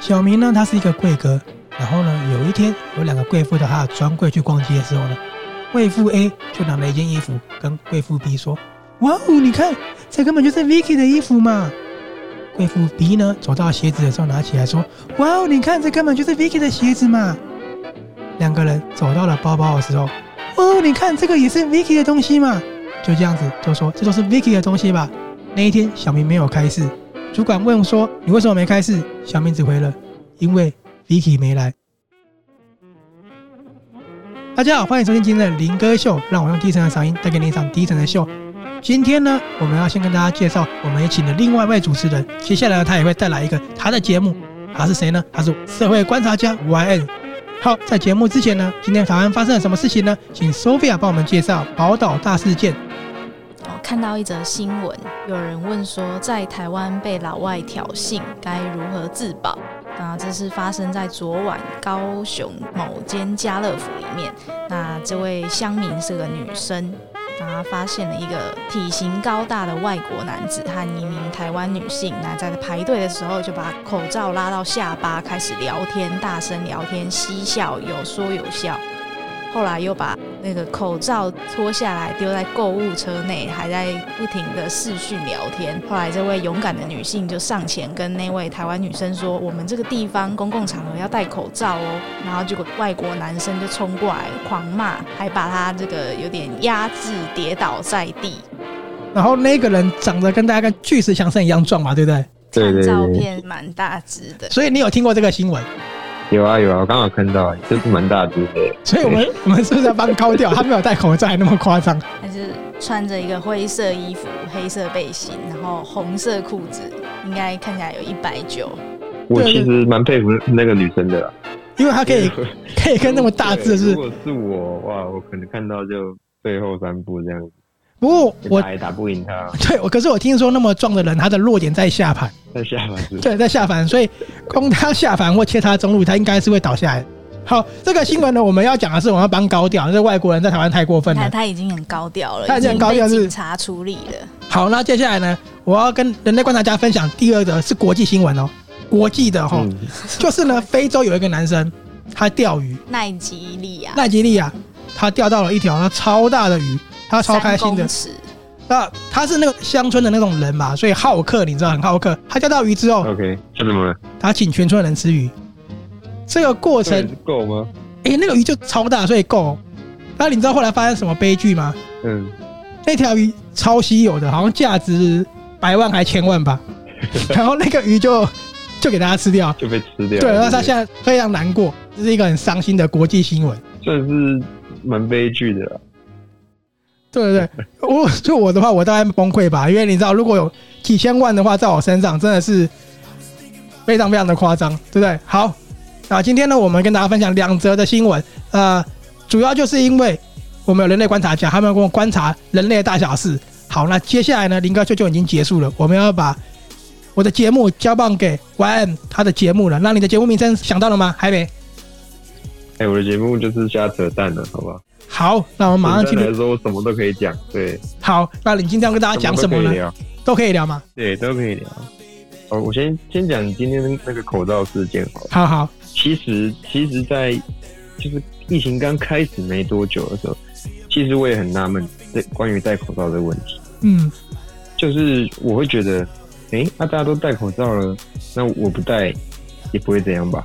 小明呢，他是一个贵哥。然后呢，有一天有两个贵妇到他的专柜去逛街的时候呢，贵妇 A 就拿了一件衣服跟贵妇 B 说：“哇哦，你看，这根本就是 Vicky 的衣服嘛。”贵妇 B 呢走到鞋子的时候拿起来说：“哇哦，你看，这根本就是 Vicky 的鞋子嘛。”两个人走到了包包的时候，哦，你看，这个也是 Vicky 的东西嘛。就这样子就说：“这都是 Vicky 的东西吧。”那一天小明没有开市，主管问说：“你为什么没开市？”小明只回了：“因为。” Vicky 没来。大家好，欢迎收听今天的林哥秀，让我用低沉的嗓音带给你一场低沉的秀。今天呢，我们要先跟大家介绍，我们也请了另外一位主持人。接下来，他也会带来一个他的节目。他是谁呢？他是社会观察家 YN。好，在节目之前呢，今天台湾发生了什么事情呢？请 Sophia 帮我们介绍宝岛大事件。看到一则新闻，有人问说，在台湾被老外挑衅，该如何自保？那这是发生在昨晚高雄某间家乐福里面。那这位乡民是个女生，她发现了一个体型高大的外国男子和一名台湾女性。那在排队的时候就把口罩拉到下巴，开始聊天，大声聊天，嬉笑，有说有笑。后来又把那个口罩脱下来丢在购物车内，还在不停的视讯聊天。后来这位勇敢的女性就上前跟那位台湾女生说：“我们这个地方公共场合要戴口罩哦。”然后结果外国男生就冲过来狂骂，还把她这个有点压制跌倒在地。然后那个人长得跟大家跟巨石强森一样壮嘛，对不对？对对对。照片蛮大只的。所以你有听过这个新闻？有啊有啊，我刚好看到，就是蛮大只的。所以我们我们是不是要帮高调？他没有戴口罩，还那么夸张？还是穿着一个灰色衣服、黑色背心，然后红色裤子，应该看起来有一百九。我其实蛮佩服那个女生的啦，因为她可以可以跟那么大只，是。如果是我哇，我可能看到就背后三步这样子。不过我也打不赢他。对，我可是我听说那么壮的人，他的弱点在下盘，在下盘。对，在下盘，所以攻他下盘或切他中路，他应该是会倒下来。好，这个新闻呢，我们要讲的是，我们要帮高调，这外国人在台湾太过分了。他他已经很高调了，他已经很高调，是警察处理了。好，那接下来呢，我要跟人类观察家分享第二个是国际新闻哦，国际的哈，嗯、就是呢，非洲有一个男生，他钓鱼，奈吉利亚，奈吉利亚，他钓到了一条那超大的鱼。他超开心的，那他是那个乡村的那种人嘛，所以好客，你知道很好客。他钓到鱼之后，OK，叫什么了？他请全村人吃鱼。这个过程够吗？哎、欸，那个鱼就超大，所以够。那你知道后来发生什么悲剧吗？嗯，那条鱼超稀有的，好像价值百万还千万吧。然后那个鱼就就给大家吃掉，就被吃掉。对，然后他现在非常难过，这是一个很伤心的国际新闻，算是蛮悲剧的。对对对，我就我的话，我大概崩溃吧，因为你知道，如果有几千万的话在我身上，真的是非常非常的夸张，对不对？好，那今天呢，我们跟大家分享两则的新闻，呃，主要就是因为我们有人类观察家，他们跟我观察人类的大小事。好，那接下来呢，林哥秀就已经结束了，我们要把我的节目交棒给 YM 他的节目了。那你的节目名称想到了吗？还没？哎，我的节目就是瞎扯淡了，好不好？那我们马上进来说，我什么都可以讲。对，好，那你今天要跟大家讲什么呢？都可以聊，吗？对，都可以聊。哦，我先先讲今天那个口罩事件好了。好好。其实，其实，在就是疫情刚开始没多久的时候，其实我也很纳闷，对关于戴口罩的问题。嗯。就是我会觉得，哎，那大家都戴口罩了，那我不戴也不会怎样吧？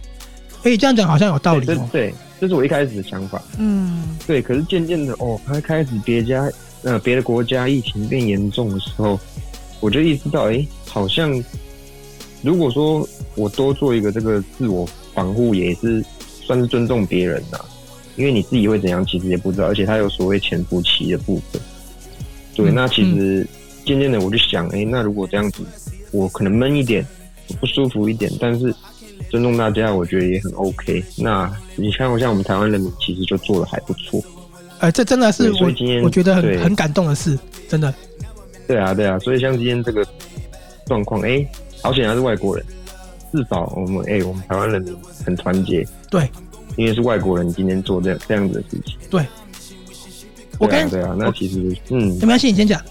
哎，这样讲好像有道理哦。对。这是我一开始的想法，嗯，对。可是渐渐的，哦，他开始别家，呃，别的国家疫情变严重的时候，我就意识到，哎，好像如果说我多做一个这个自我防护，也是算是尊重别人呐。因为你自己会怎样，其实也不知道。而且他有所谓潜伏期的部分，对。那其实渐渐的，我就想，哎，那如果这样子，我可能闷一点，不舒服一点，但是。尊重大家，我觉得也很 OK。那你看，像我们台湾人民其实就做的还不错。哎、欸，这真的是我今天我觉得很很感动的事，真的。对啊，对啊。所以像今天这个状况，哎、欸，好险还是外国人，至少我们哎、欸，我们台湾人民很团结。对，因为是外国人今天做这样这样子的事情。对。我跟对啊，那其实我嗯，没关系，你先讲。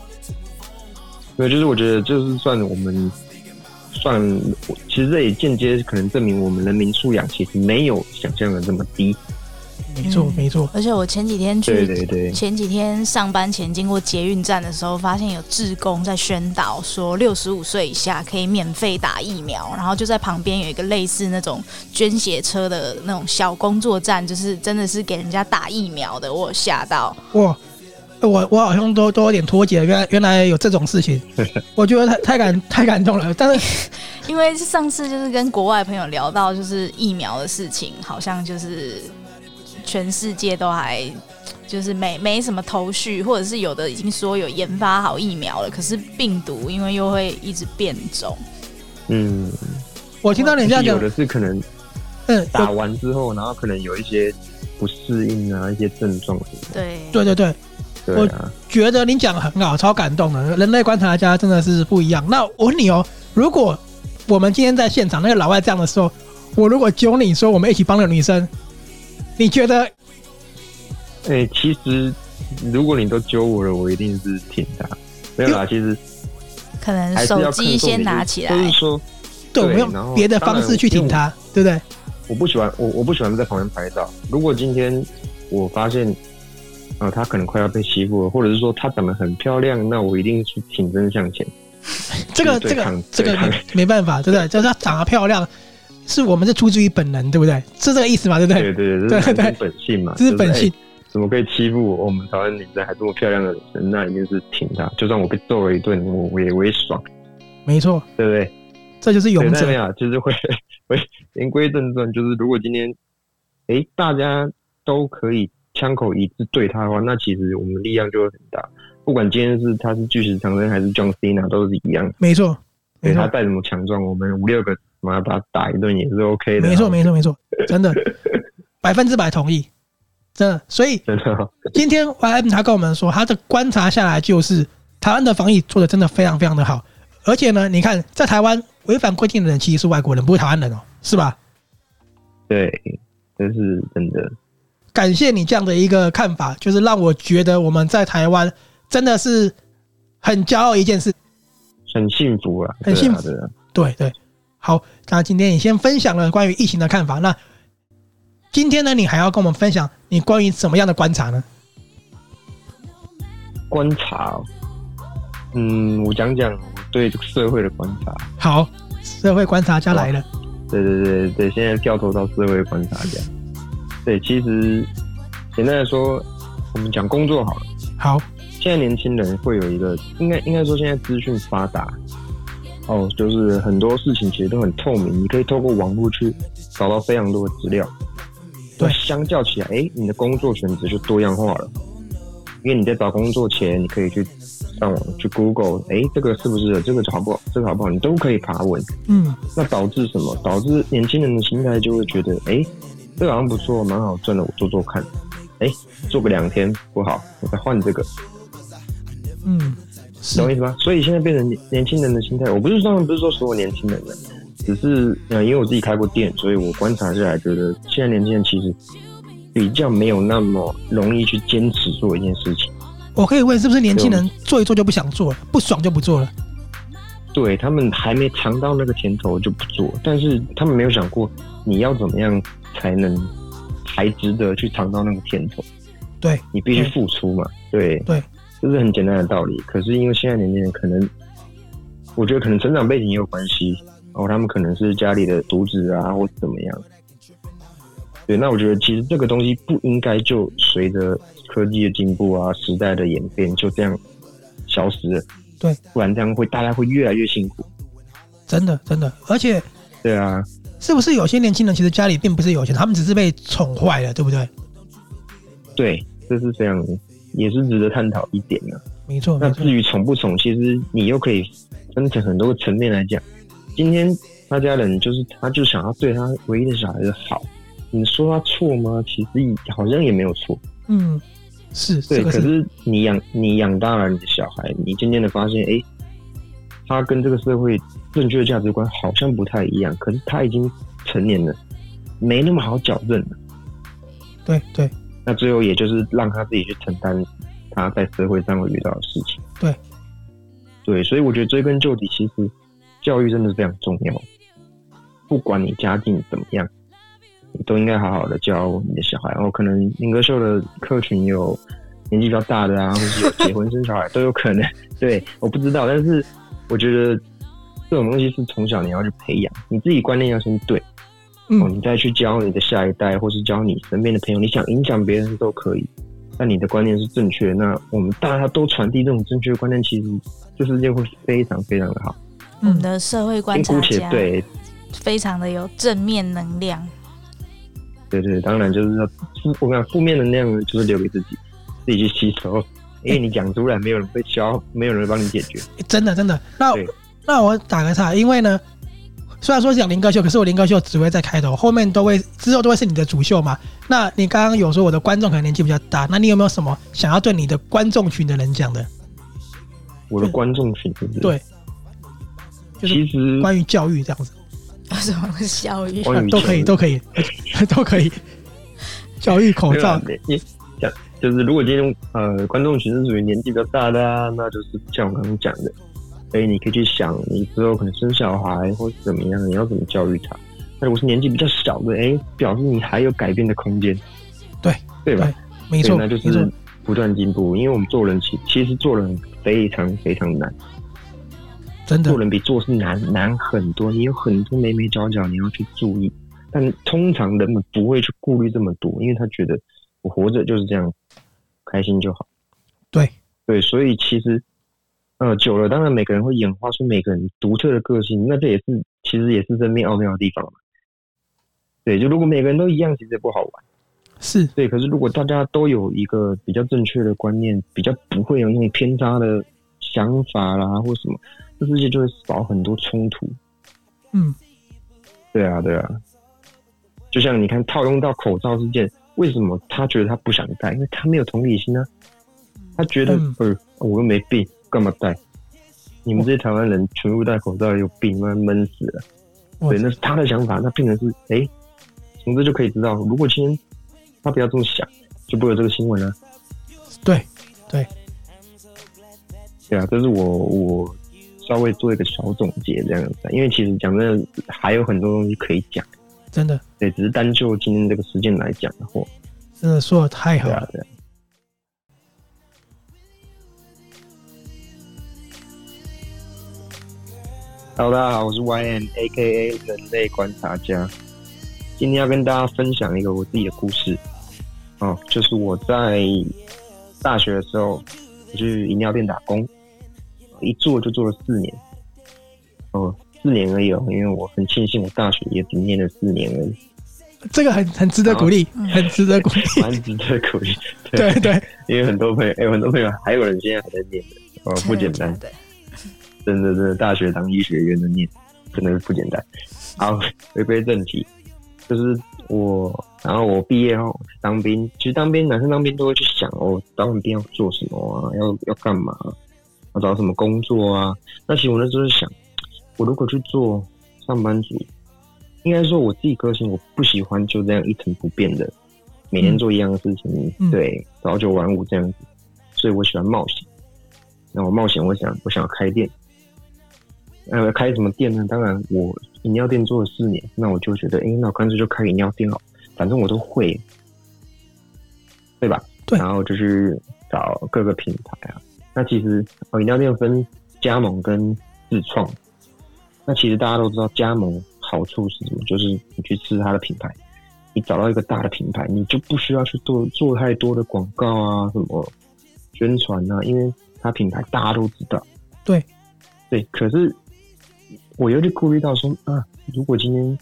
对，就是我觉得就是算我们。算，其实这也间接可能证明我们人民素养其实没有想象的这么低。没错，没错。而且我前几天去，对对对，前几天上班前经过捷运站的时候，发现有志工在宣导说，六十五岁以下可以免费打疫苗，然后就在旁边有一个类似那种捐血车的那种小工作站，就是真的是给人家打疫苗的。我有吓到哇！我我好像都都有点脱节，原来原来有这种事情，我觉得太太感太感动了。但是 因为上次就是跟国外朋友聊到，就是疫苗的事情，好像就是。全世界都还就是没没什么头绪，或者是有的已经说有研发好疫苗了，可是病毒因为又会一直变种。嗯，我听到你这样讲，有的是可能，嗯，打完之后，然后可能有一些不适应啊，一些症状。对，对对对，对啊，我觉得你讲的很好，超感动的。人类观察家真的是不一样。那我问你哦，如果我们今天在现场，那个老外这样的时候，我如果揪你说，我们一起帮那个女生。你觉得？哎、欸，其实如果你都揪我了，我一定是挺他。没有啦，其实可能手机先拿起来，就是说，对，我们用别的方式去挺他，对不对？我不喜欢，我我不喜欢在旁边拍照。如果今天我发现，啊、呃，他可能快要被欺负了，或者是说他长得很漂亮，那我一定是挺身向前。这个这个这个没没办法，对不对？就是他长得漂亮。是我们是出自于本能，对不对？是这个意思吗？对不对？对对对，这是本性嘛，这是本性。怎么可以欺负我？我们台湾女生还这么漂亮的女生，那一定是挺她。就算我被揍了一顿，我我也我也爽。没错，对不对？这就是勇者。对啊，就是会 会言归正传，就是如果今天，哎，大家都可以枪口一致对他的话，那其实我们力量就会很大。不管今天是他是巨石强森还是 John Cena，都是一样。没错，没错，他再怎么强壮，我们五六个。妈把他打一顿也是 OK 的。没错，没错，没错，真的 百分之百同意，真的。所以今天 YM 他跟我们说，他的观察下来就是台湾的防疫做的真的非常非常的好，而且呢，你看在台湾违反规定的人其实是外国人，不是台湾人哦，是吧？对，这是真的。感谢你这样的一个看法，就是让我觉得我们在台湾真的是很骄傲一件事，很幸福啊，很幸福，对对。好，那今天你先分享了关于疫情的看法。那今天呢，你还要跟我们分享你关于什么样的观察呢？观察，嗯，我讲讲我对这个社会的观察。好，社会观察家来了。对对对对，现在掉头到社会观察家。对，其实简单来说，我们讲工作好了。好，现在年轻人会有一个，应该应该说现在资讯发达。哦，就是很多事情其实都很透明，你可以透过网络去找到非常多的资料。对，相较起来，哎，你的工作选择就多样化了。因为你在找工作前，你可以去上网去 Google，哎，这个是不是这个好不好？这个好不好？你都可以爬文。嗯，那导致什么？导致年轻人的心态就会觉得，哎，这个好像不错，蛮好赚的，我做做看。哎，做个两天不好，我再换这个。嗯。懂我意思吗？所以现在变成年年轻人的心态，我不是说不是说所有年轻人的，只是呃，因为我自己开过店，所以我观察下来觉得，现在年轻人其实比较没有那么容易去坚持做一件事情。我可以问，是不是年轻人做一做就不想做了，不爽就不做了？对，他们还没尝到那个甜头就不做，但是他们没有想过你要怎么样才能才值得去尝到那个甜头。对，你必须付出嘛。对对。这是很简单的道理，可是因为现在年轻人可能，我觉得可能成长背景也有关系，然后他们可能是家里的独子啊，或怎么样。对，那我觉得其实这个东西不应该就随着科技的进步啊、时代的演变就这样消失了。对，不然这样会大家会越来越辛苦。真的，真的，而且，对啊，是不是有些年轻人其实家里并不是有钱，他们只是被宠坏了，对不对？对，这是非常。也是值得探讨一点的，没错。那至于宠不宠，其实你又可以分成很多个层面来讲。今天他家人就是，他就想要对他唯一的小孩子好，你说他错吗？其实好像也没有错。嗯，是对。可是你养你养大了你的小孩，你渐渐的发现，哎、欸，他跟这个社会正确的价值观好像不太一样。可是他已经成年了，没那么好矫正了。对对。那最后也就是让他自己去承担他在社会上会遇到的事情。对，对，所以我觉得追根究底，其实教育真的是非常重要。不管你家境怎么样，你都应该好好的教你的小孩。然后可能林哥秀的客群有年纪比较大的啊，或是有结婚生小孩都有可能。对，我不知道，但是我觉得这种东西是从小你要去培养，你自己观念要先对，嗯，你再去教你的下一代，或是教你身边的朋友，你想影响别人都可以。但你的观念是正确，那我们大家都传递这种正确的观念，其实这世界会非常非常的好。我们的社会观察家对，非常的有正面能量。对对，当然就是说，我讲负面能量就是留给自己，自己去吸收。因为你讲出来，没有人会教，没有人会帮你解决。真的真的，那那我打个岔，因为呢。虽然说是讲林哥秀，可是我林哥秀只会在开头，后面都会之后都会是你的主秀嘛。那你刚刚有说我的观众可能年纪比较大，那你有没有什么想要对你的观众群的人讲的？我的观众群是不是？对，就是关于教育这样子。什么教育？都可以，都可以，都可以。教育口罩。就是，如果今天呃观众群是属于年纪比较大的啊，那就是像我刚刚讲的。所以你可以去想，你之后可能生小孩或是怎么样，你要怎么教育他？那如果是年纪比较小的，哎，表示你还有改变的空间，对对吧？没错，那就是不断进步。因为我们做人其其实做人非常非常难，真的，做人比做事难难很多。你有很多眉眉角角你要去注意，但通常人们不会去顾虑这么多，因为他觉得我活着就是这样，开心就好。对对，所以其实。呃，久了，当然每个人会演化出每个人独特的个性，那这也是其实也是生命奥妙的地方嘛。对，就如果每个人都一样，其实也不好玩。是对，可是如果大家都有一个比较正确的观念，比较不会有那种偏差的想法啦，或什么，这世界就会少很多冲突。嗯，对啊，对啊。就像你看，套用到口罩事件，为什么他觉得他不想戴？因为他没有同理心呢、啊。他觉得，呃、嗯，我又没病。干嘛戴？你们这些台湾人全部戴口罩，有病，闷闷死了。对，那是他的想法。那病人是，哎、欸，从这就可以知道，如果今天他不要这么想，就不会有这个新闻了。对，对，对啊，这是我我稍微做一个小总结这样子。因为其实讲真的，还有很多东西可以讲。真的，对，只是单就今天这个时间来讲的话，真的说的太好了。Hello，大家好，我是 YN，A.K.A 人类观察家。今天要跟大家分享一个我自己的故事。哦，就是我在大学的时候，我去饮料店打工，一做就做了四年。哦，四年而已哦，因为我很庆幸我大学也只念了四年而已。这个很很值得鼓励，很值得鼓励，蛮值得鼓励。对对，对，因为很多朋友，有很多朋友，还有人现在还在念的，哦，不简单。对。真的，真的，大学当医学院的念，真的是不简单。好，回归正题，就是我，然后我毕业后当兵。其实当兵，男生当兵都会去想哦，当完兵要做什么啊？要要干嘛？要找什么工作啊？那其实我那时候想，我如果去做上班族，应该说我自己个性，我不喜欢就这样一成不变的每天做一样的事情，嗯、对，早九晚五这样子。所以我喜欢冒险。那我冒险，我想，我想要开店。呃，开什么店呢？当然，我饮料店做了四年，那我就觉得，哎、欸，那我干脆就开饮料店了，反正我都会，对吧？对。然后就是找各个品牌啊。那其实饮料店分加盟跟自创。那其实大家都知道，加盟好处是什么？就是你去吃它的品牌，你找到一个大的品牌，你就不需要去做做太多的广告啊，什么宣传啊，因为它品牌大家都知道。对，对。可是。我有点顾虑到说啊，如果今天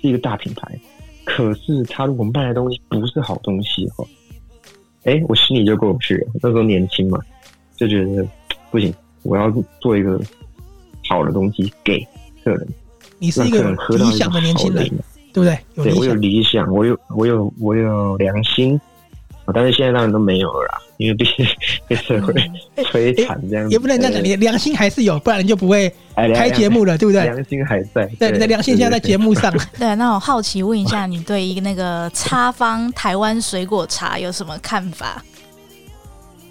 是一个大品牌，可是他如果卖的东西不是好东西的话，哎，我心里就过不去了。那时候年轻嘛，就觉得不行，我要做一个好的东西给客人。你是一个理想的年轻人，对不对？对，我有理想，我有我有我有良心。但是现在当然都没有了啦，因为毕竟 被社会摧残这样子，也不能这样讲，你良心还是有，不然你就不会开节目了，对不对？良心还在，对，你的良心现在在节目上。对，那我好奇问一下，你对一个那个插方台湾水果茶有什么看法？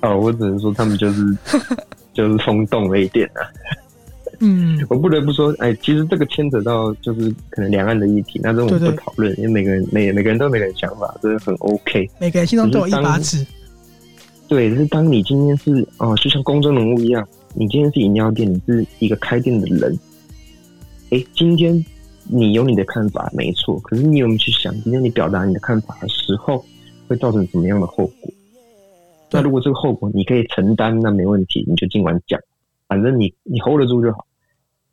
哦，我只能说他们就是 就是冲动了一点啊。嗯，我不得不说，哎，其实这个牵扯到就是可能两岸的议题，那这种不讨论，因为每个人每每个人都有每个人想法，这是很 OK。每个人心中都有一把尺。对，就是当你今天是哦，就像公众人物一样，你今天是饮料店，你是一个开店的人，哎，今天你有你的看法没错，可是你有没有去想，今天你表达你的看法的时候，会造成什么样的后果？那如果这个后果你可以承担，那没问题，你就尽管讲，反正你你 hold 得住就好。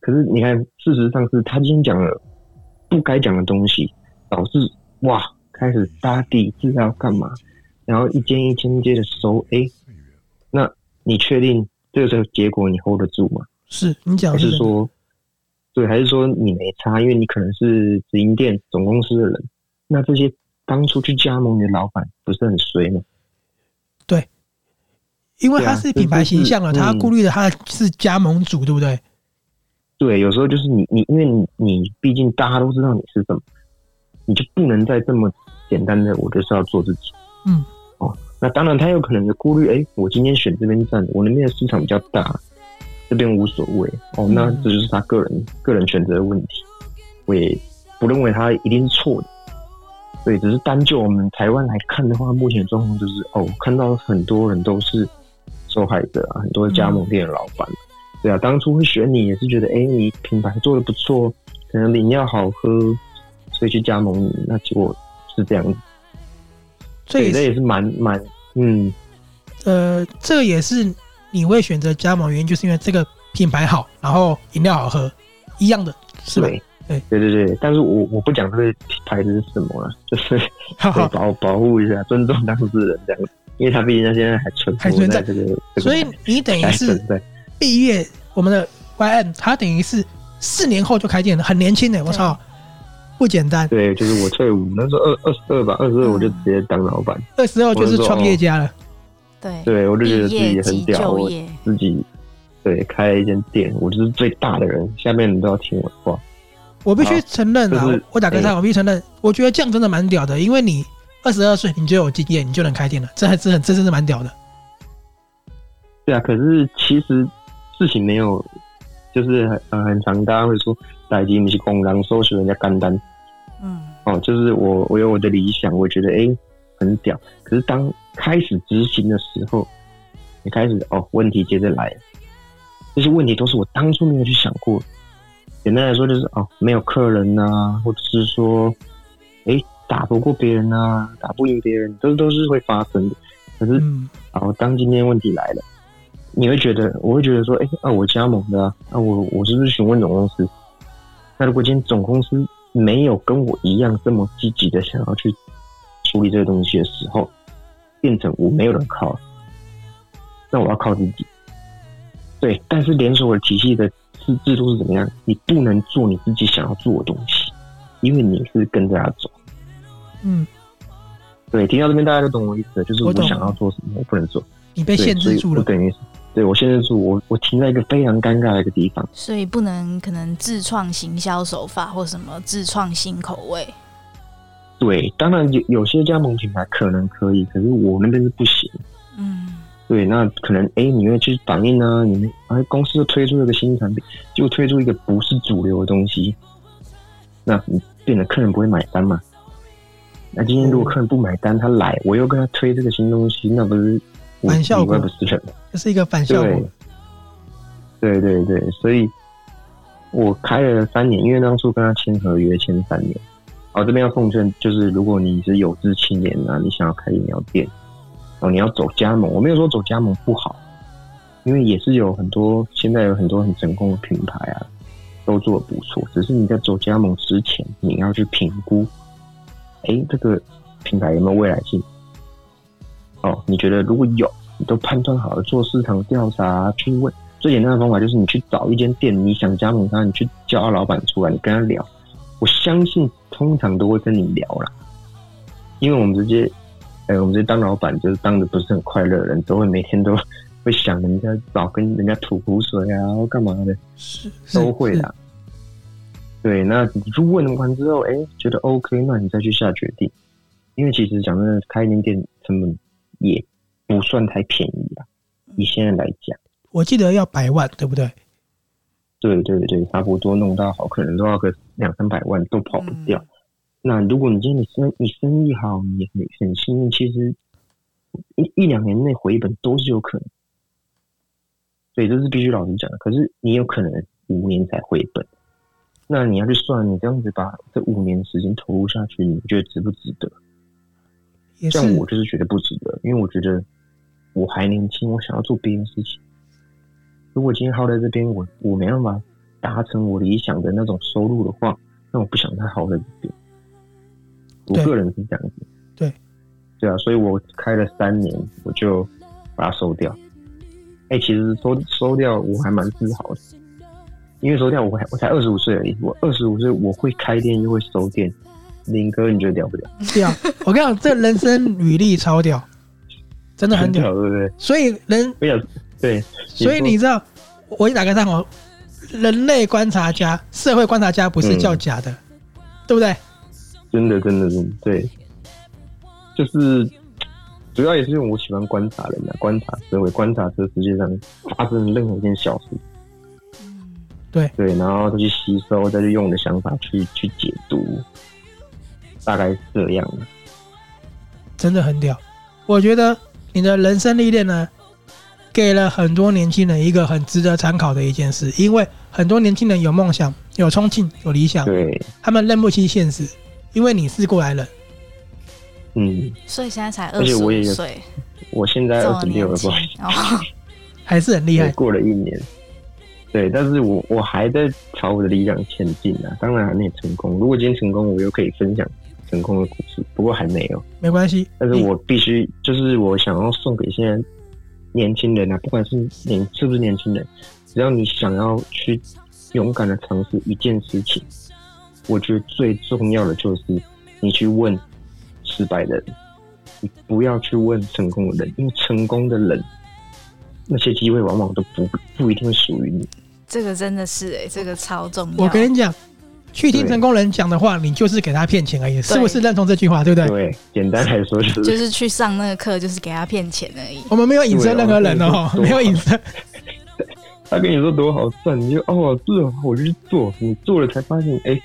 可是你看，事实上是他今天讲了不该讲的东西，导致哇开始大家抵制要干嘛，然后一间一间接的收，哎，那你确定这个结果你 hold 得住吗？是你讲还是说对，还是说你没差？因为你可能是直营店总公司的人，那这些当初去加盟你的老板不是很衰吗？对，因为他是品牌形象了，他顾虑的他是加盟主，对不对？对，有时候就是你你，因为你你毕竟大家都知道你是什么，你就不能再这么简单的，我就是要做自己。嗯，哦，那当然他有可能的顾虑，哎，我今天选这边站，我那边的市场比较大，这边无所谓。哦，那这就是他个人、嗯、个人选择的问题，我也不认为他一定是错的。对，只是单就我们台湾来看的话，目前的状况就是，哦，看到很多人都是受害者啊，很多加盟店的老板。嗯、对啊，当初会选你也是觉得，哎，你品牌做的不错，可能饮料好喝，所以去加盟你。那结果是这样子，所以这也是蛮蛮，嗯，呃，这个也是你会选择加盟原因，就是因为这个品牌好，然后饮料好喝，一样的，是吧？对对对对，但是我我不讲这个牌子是什么了，就是 保保护一下，尊重当事人这样子，因为他毕竟他现在还存还存在这个，所以你等于是毕业，我们的 YM 他等于是四年后就开店了，很年轻的，我操，不简单。对，就是我退伍那时候二二十二吧，二十二我就直接当老板，二十二就是创业家了。对，对我就觉得自己很屌，我自己对开一间店，我就是最大的人，下面人都要听我的话。我必须承认啊，就是、我打个岔，欸、我必须承认，我觉得这样真的蛮屌的，因为你二十二岁你就有经验，你就能开店了，这还是很，这真的蛮屌的。对啊，可是其实事情没有，就是很很常大家会说，代志不是公人收拾人家干单。嗯，哦，就是我我有我的理想，我觉得哎、欸、很屌，可是当开始执行的时候，你开始哦问题接着来，这些问题都是我当初没有去想过。简单来说就是哦，没有客人呐、啊，或者是说，哎，打不过别人呐、啊，打不赢别人，都都是会发生的。可是，嗯、哦，当今天问题来了，你会觉得，我会觉得说，哎，啊，我加盟的啊，啊我我是不是询问总公司？那如果今天总公司没有跟我一样这么积极的想要去处理这个东西的时候，变成我没有人靠，那我要靠自己。对，但是连锁的体系的。制制度是怎么样？你不能做你自己想要做的东西，因为你是跟着他走。嗯，对，听到这边大家都懂我意思，就是我想要做什么，我，我不能做。你被限制住了，等于对我现在是我，我停在一个非常尴尬的一个地方。所以不能可能自创行销手法或什么自创新口味。对，当然有有些加盟品牌可能可以，可是我那边是不行。嗯。对，那可能哎，你会去反映呢？你们哎，公司推出一个新产品，就推出一个不是主流的东西，那你变得客人不会买单嘛？那今天如果客人不买单，他来，我又跟他推这个新东西，那不是反效果？不是人，这是一个反效果。对对对，所以我开了三年，因为当初跟他签合约签三年。哦，这边要奉劝，就是如果你是有志青年啊，你想要开饮料店。哦，你要走加盟，我没有说走加盟不好，因为也是有很多现在有很多很成功的品牌啊，都做的不错。只是你在走加盟之前，你要去评估，哎，这个品牌有没有未来性？哦，你觉得如果有，你都判断好了，做市场调查去问。最简单的方法就是你去找一间店，你想加盟他，你去叫老板出来，你跟他聊，我相信通常都会跟你聊啦，因为我们直接。哎、欸，我们这当老板就是当的不是很快乐的人，都会每天都会想人家找跟人家吐苦水啊，或干嘛的，是都会的。对，那你去问完之后，哎、欸，觉得 OK，那你再去下决定。因为其实讲真的，开一间店成本也不算太便宜吧。以现在来讲，我记得要百万，对不对？对对对，差不多弄到好，可能都要个两三百万都跑不掉。嗯、那如果你今天你生你生意好，你很很幸运，其实一一两年内回本都是有可能。所以这是必须老实讲的。可是你有可能五年才回本，那你要去算，你这样子把这五年时间投入下去，你觉得值不值得？像我就是觉得不值得，因为我觉得我还年轻，我想要做别的事情。如果今天耗在这边，我我没办法达成我理想的那种收入的话，那我不想太耗在这边。我个人是这样子。对，对啊，所以我开了三年，我就把它收掉。哎、欸，其实收收掉我还蛮自豪的，因为收掉我还我才二十五岁而已，我二十五岁我会开店又会收店。林哥，你觉得屌不屌？屌！我跟你讲，这人生履历超屌，真的很屌，对不对？所以人，对，所以你知道，我一打开账号，人类观察家、社会观察家不是叫假的，嗯、对不对？真的，真的，真的，对，就是主要也是因为我喜欢观察人啊，观察社会，观察这世界上发生任何一件小事，对对，然后再去吸收，再去用我的想法去去解读。大概是这样的，真的很屌。我觉得你的人生历练呢，给了很多年轻人一个很值得参考的一件事。因为很多年轻人有梦想、有冲劲、有理想，对，他们认不清现实。因为你是过来人，嗯，所以现在才二十五岁，我现在二十六了，不好意思，还是很厉害。过了一年，对，但是我我还在朝我的理想前进啊。当然还没成功。如果今天成功，我又可以分享。成功的故事，不过还没有，没关系。但是我必须，就是我想要送给现在年轻人啊，不管是年是不是年轻人，只要你想要去勇敢的尝试一件事情，我觉得最重要的就是你去问失败的人，你不要去问成功的人，因为成功的人那些机会往往都不不一定属于你。这个真的是哎、欸，这个超重要。我跟你讲。去听成功人讲的话，你就是给他骗钱而已，是不是认同这句话？对不对？对，简单来说就是就是去上那个课，就是给他骗钱而已。我们没有隐身任何人哦，没有隐身。他跟你说多好赚，你就哦，是哦，我就去做。你做了才发现，哎，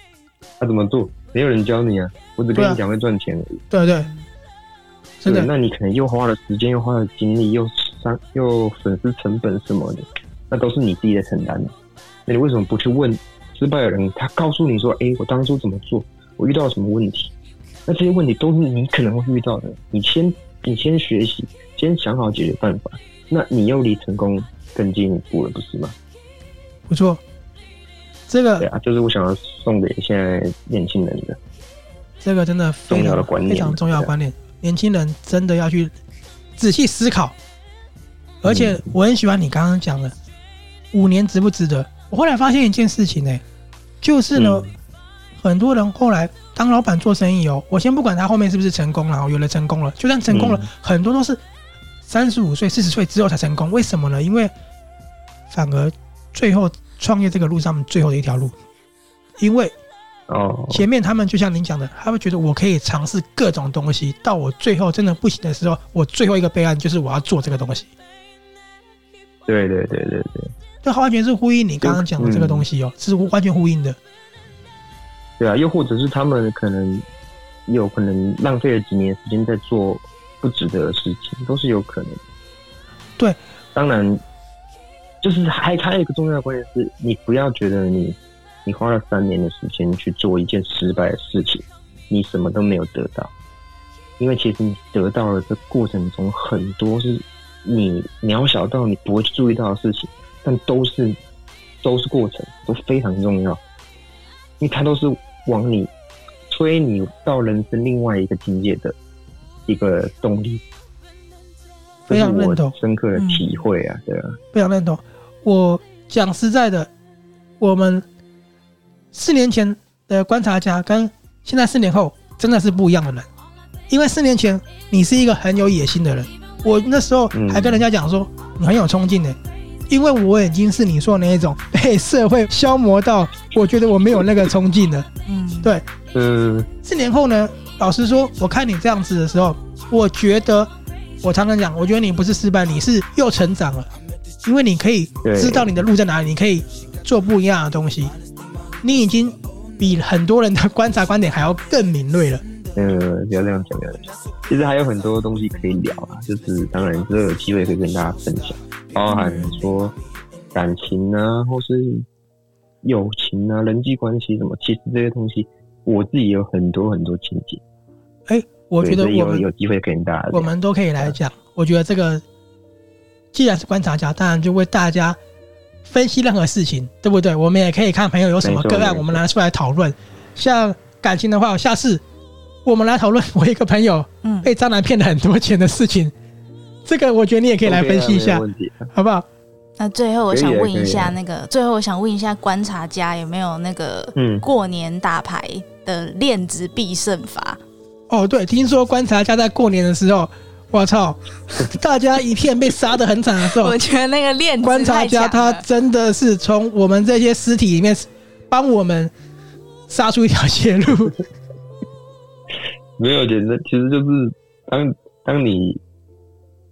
他怎么做？没有人教你啊，我只跟你讲会赚钱而已。对对，真的。那你可能又花了时间，又花了精力，又伤，又损失成本什么的，那都是你自己的承担的。那你为什么不去问？失败的人，他告诉你说：“哎、欸，我当初怎么做？我遇到了什么问题？那这些问题都是你可能会遇到的。你先，你先学习，先想好解决办法。那你又离成功更进一步了，不是吗？”不错，这个对啊，就是我想要送给现在年轻人的。这个真的非常重要的观念，非常重要的观念。年轻人真的要去仔细思考。而且我很喜欢你刚刚讲的，五年值不值得？我后来发现一件事情呢、欸。就是呢，嗯、很多人后来当老板做生意哦，我先不管他后面是不是成功了，有了成功了，就算成功了，嗯、很多都是三十五岁、四十岁之后才成功。为什么呢？因为反而最后创业这个路上最后的一条路，因为哦，前面他们就像您讲的，他们觉得我可以尝试各种东西，到我最后真的不行的时候，我最后一个备案就是我要做这个东西。对对对对对。这完全是呼应你刚刚讲的这个东西哦，嗯、是完全呼应的。对啊，又或者是他们可能有可能浪费了几年时间在做不值得的事情，都是有可能。对，当然，就是还还有一个重要的关键是，你不要觉得你你花了三年的时间去做一件失败的事情，你什么都没有得到，因为其实你得到了这过程中很多是你渺小到你不会去注意到的事情。但都是都是过程，都非常重要，因为它都是往你推你到人生另外一个境界的一个动力。非常认同，深刻的体会啊，对啊，非常认同。我讲实在的，我们四年前的观察家跟现在四年后真的是不一样的人，因为四年前你是一个很有野心的人，我那时候还跟人家讲说你很有冲劲的。因为我已经是你说的那一种 被社会消磨到，我觉得我没有那个冲劲了。嗯，对，嗯。四年后呢，老实说，我看你这样子的时候，我觉得我常常讲，我觉得你不是。失败，你是。又成长了，因为你可以知道你的路在哪里，你可以做不一样的东西，你已经比很多人的观察观点还要更敏锐了。呃，不要这样讲，不要这样讲。其实还有很多东西可以聊啊，就是。当然之后有机会可以跟大家分享，包含说感情啊，或是友情啊、人际关系什么，其实这些东西我自己有很多很多情节。哎、欸，我觉得我们有有机会跟大家，我们都可以来讲。我觉得这个既然是观察家，当然就为大家分析任何事情，对不对？我们也可以看朋友有什么个案，我们拿出来讨论。像感情的话，下次。我们来讨论我一个朋友被渣男骗了很多钱的事情，嗯，这个我觉得你也可以来分析一下，好不好？那最后我想问一下，那个最后我想问一下观察家有没有那个过年打牌的链子必胜法？哦，对，听说观察家在过年的时候，我操，大家一片被杀的很惨的时候，我觉得那个链子观察家他真的是从我们这些尸体里面帮我们杀出一条血路。没有简单，其实就是当当你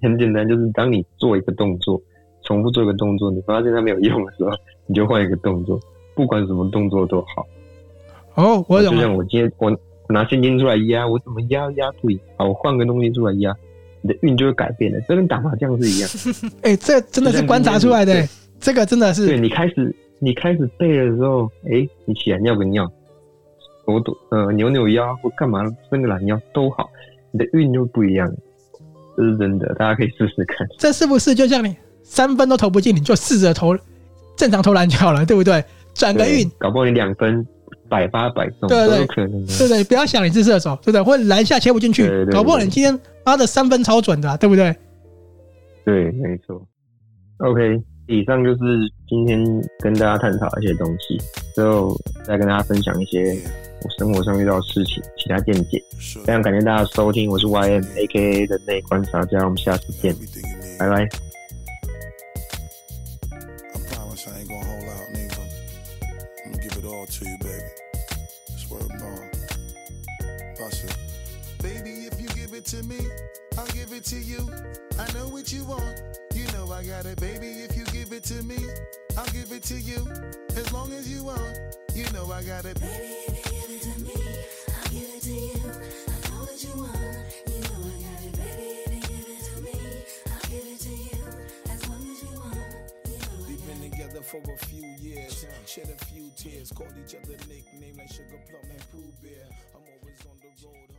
很简单，就是当你做一个动作，重复做一个动作，你发现它没有用的时候，你就换一个动作，不管什么动作都好。哦，我懂了。就像我今天我拿现金出来压，我怎么压压不赢？好，我换个东西出来压，你的运就会改变了，这跟打麻将是一样。哎、欸，这真的是观察出来的，这个真的是。对，你开始你开始背的时候，哎、欸，你起来尿个尿？我抖呃扭扭腰或干嘛伸个懒腰都好，你的运就不一样，这是真的，大家可以试试看。这是不是就像你三分都投不进，你就试着投正常投篮就好了，对不对？转个运，搞不好你两分百发百中，对对对，可能对对，不要想你是射手，对不对？或者篮下切不进去，搞不好你今天发的三分超准的，对不对？对，没错。OK，以上就是今天跟大家探讨一些东西，之后再跟大家分享一些。我生活上遇到的事情，其他见解。非常感谢大家收听，我是 Y M A K A 的内观察家，我们下次见，拜拜。for a few years. Shed a few tears, called each other nickname like Sugar Plum and Pooh Bear. I'm always on the road.